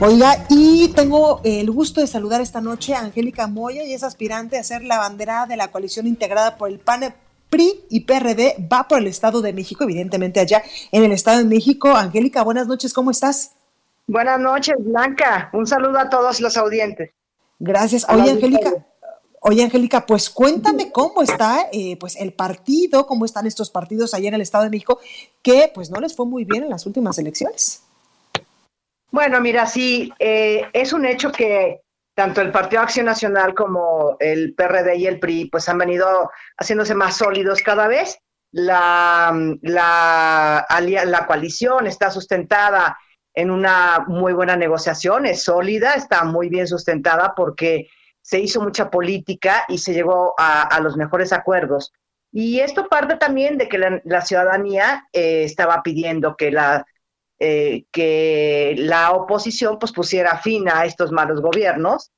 Oiga, y tengo el gusto de saludar esta noche a Angélica Moya y es aspirante a ser la bandera de la coalición integrada por el PAN, PRI y PRD. Va por el Estado de México, evidentemente allá en el Estado de México. Angélica, buenas noches, ¿cómo estás? Buenas noches, Blanca. Un saludo a todos los audientes. Gracias. Oye, Angélica. Oye, Angélica, pues cuéntame cómo está eh, pues el partido, cómo están estos partidos allá en el Estado de México, que pues no les fue muy bien en las últimas elecciones. Bueno, mira, sí, eh, es un hecho que tanto el Partido Acción Nacional como el PRD y el PRI pues han venido haciéndose más sólidos cada vez. La, la, la coalición está sustentada en una muy buena negociación, es sólida, está muy bien sustentada porque se hizo mucha política y se llegó a, los mejores acuerdos. Y esto parte también de que la, ciudadanía eh, estaba pidiendo que la eh, que la oposición pues pusiera fin a estos malos gobiernos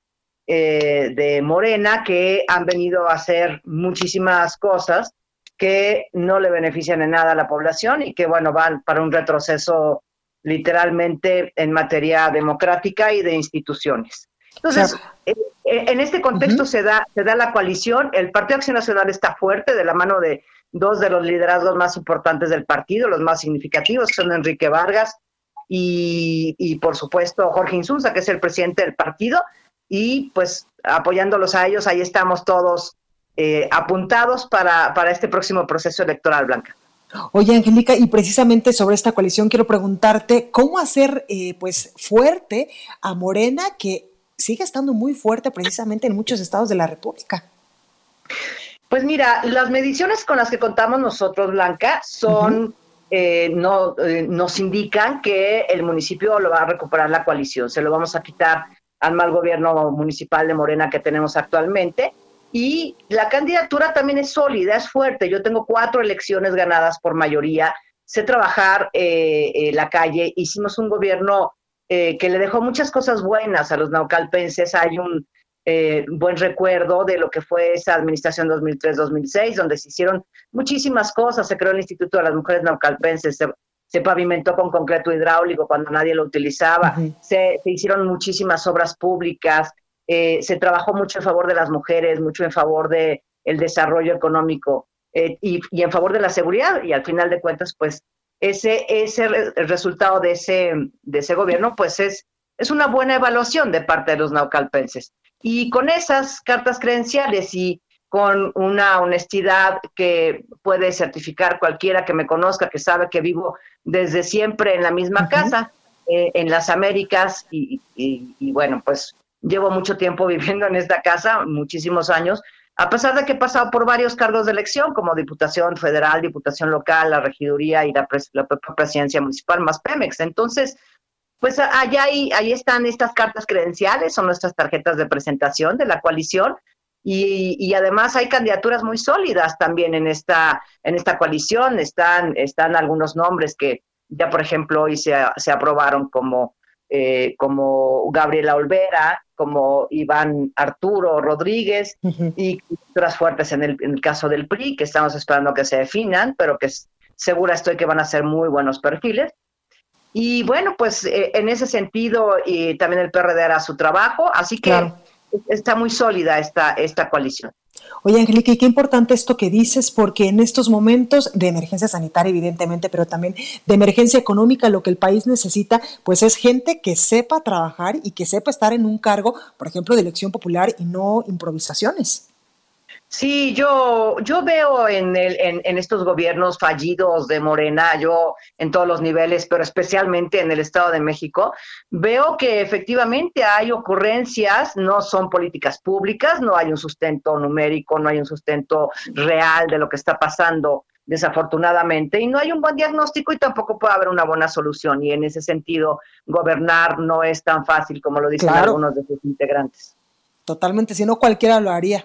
eh, de Morena que han venido a hacer muchísimas cosas que no le benefician en nada a la población y que bueno van para un retroceso literalmente en materia democrática y de instituciones. Entonces, eh, en este contexto se da se da la coalición, el Partido Acción Nacional está fuerte de la mano de dos de los liderazgos más importantes del partido, los más significativos, son Enrique Vargas y, por supuesto Jorge Insunza, que es el presidente del partido, y pues apoyándolos a ellos, ahí estamos todos eh, apuntados para, para este próximo proceso electoral, Blanca. Oye, Angélica, y precisamente sobre esta coalición quiero preguntarte cómo hacer eh, pues fuerte a Morena, que sigue estando muy fuerte precisamente en muchos estados de la República. Pues mira, las mediciones con las que contamos nosotros, Blanca, son, eh, no, eh, nos indican que el municipio lo va a recuperar la coalición, se lo vamos a quitar al mal gobierno municipal de Morena que tenemos actualmente. Y la candidatura también es sólida, es fuerte. Yo tengo cuatro elecciones ganadas por mayoría, sé trabajar eh, la calle, hicimos un gobierno que le dejó muchas cosas buenas a los naucalpenses. Hay un eh, buen recuerdo de lo que fue esa administración 2003-2006, donde se hicieron muchísimas cosas. Se creó el Instituto de las Mujeres Naucalpenses, se, pavimentó con concreto hidráulico cuando nadie lo utilizaba, se, hicieron muchísimas obras públicas, eh, se trabajó mucho en favor de las mujeres, mucho en favor del el desarrollo económico eh, y, en favor de la seguridad. Y al final de cuentas, pues ese, ese el resultado de ese, de ese gobierno, pues es, es una buena evaluación de parte de los naucalpenses. Y con esas cartas credenciales y con una honestidad que puede certificar cualquiera que me conozca, que sabe que vivo desde siempre en la misma casa, eh, en las Américas, y, bueno, pues llevo mucho tiempo viviendo en esta casa, muchísimos años, a pesar de que he pasado por varios cargos de elección, como Diputación Federal, Diputación Local, la Regiduría y la, la presidencia municipal, más Pemex. Entonces, pues allá ahí, ahí están estas cartas credenciales, son nuestras tarjetas de presentación de la coalición. Y, además hay candidaturas muy sólidas también en esta, en esta coalición. Están, están algunos nombres que ya, por ejemplo, hoy se, se aprobaron como, eh, como Gabriela Olvera, como Iván Arturo Rodríguez y otras fuertes en el, en el, caso del PRI, que estamos esperando que se definan, pero que segura estoy que van a ser muy buenos perfiles. Y bueno, pues eh, en ese sentido y también el PRD hará su trabajo, así que está muy sólida esta, esta coalición. Oye, Angélica, y qué importante esto que dices, porque en estos momentos de emergencia sanitaria, evidentemente, pero también de emergencia económica, lo que el país necesita, pues es gente que sepa trabajar y que sepa estar en un cargo, por ejemplo, de elección popular y no improvisaciones. Sí, yo, yo veo en, el, en, estos gobiernos fallidos de Morena, yo en todos los niveles, pero especialmente en el Estado de México, veo que efectivamente hay ocurrencias, no son políticas públicas, no hay un sustento numérico, no hay un sustento real de lo que está pasando desafortunadamente, y no hay un buen diagnóstico y tampoco puede haber una buena solución. Y en ese sentido, gobernar no es tan fácil como lo dicen algunos de sus integrantes. Totalmente, si no cualquiera lo haría.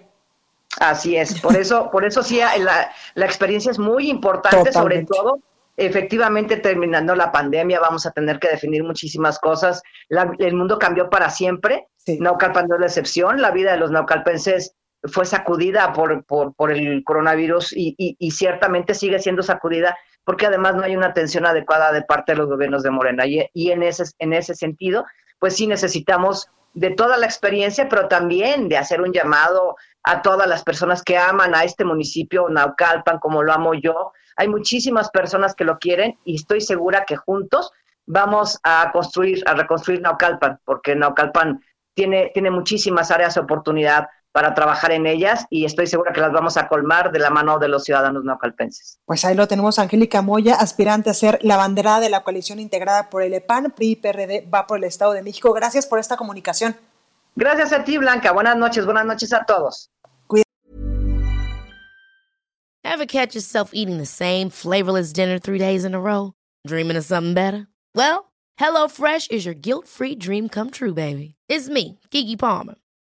Así es, por eso, por eso sí, la, la experiencia es muy importante, sobre todo efectivamente terminando la pandemia vamos a tener que definir muchísimas cosas. el mundo cambió para siempre. Naucalpan no es la excepción. La vida de los naucalpenses fue sacudida por, por, por el coronavirus y, y, ciertamente sigue siendo sacudida porque además no hay una atención adecuada de parte de los gobiernos de Morena. Y, y en, ese, en ese sentido, pues sí necesitamos de toda la experiencia, pero también de hacer un llamado a todas las personas que aman a este municipio, Naucalpan, como lo amo yo. Hay muchísimas personas que lo quieren y estoy segura que juntos vamos a construir, a reconstruir Naucalpan, porque Naucalpan tiene, tiene muchísimas áreas de oportunidad para trabajar en ellas y estoy segura que las vamos a colmar de la mano de los ciudadanos naucalpenses. Pues ahí lo tenemos, Angélica Moya, aspirante a ser la banderada de la coalición integrada por el EPAN, PRI, PRD, va por el Estado de México. Gracias por esta comunicación. Gracias a ti, Blanca. Buenas noches, buenas noches a todos. Ever catch yourself eating the same flavorless dinner three days in a row? Dreaming of something better? Well, HelloFresh is your guilt-free dream come true, baby. It's me, Kiki Palmer.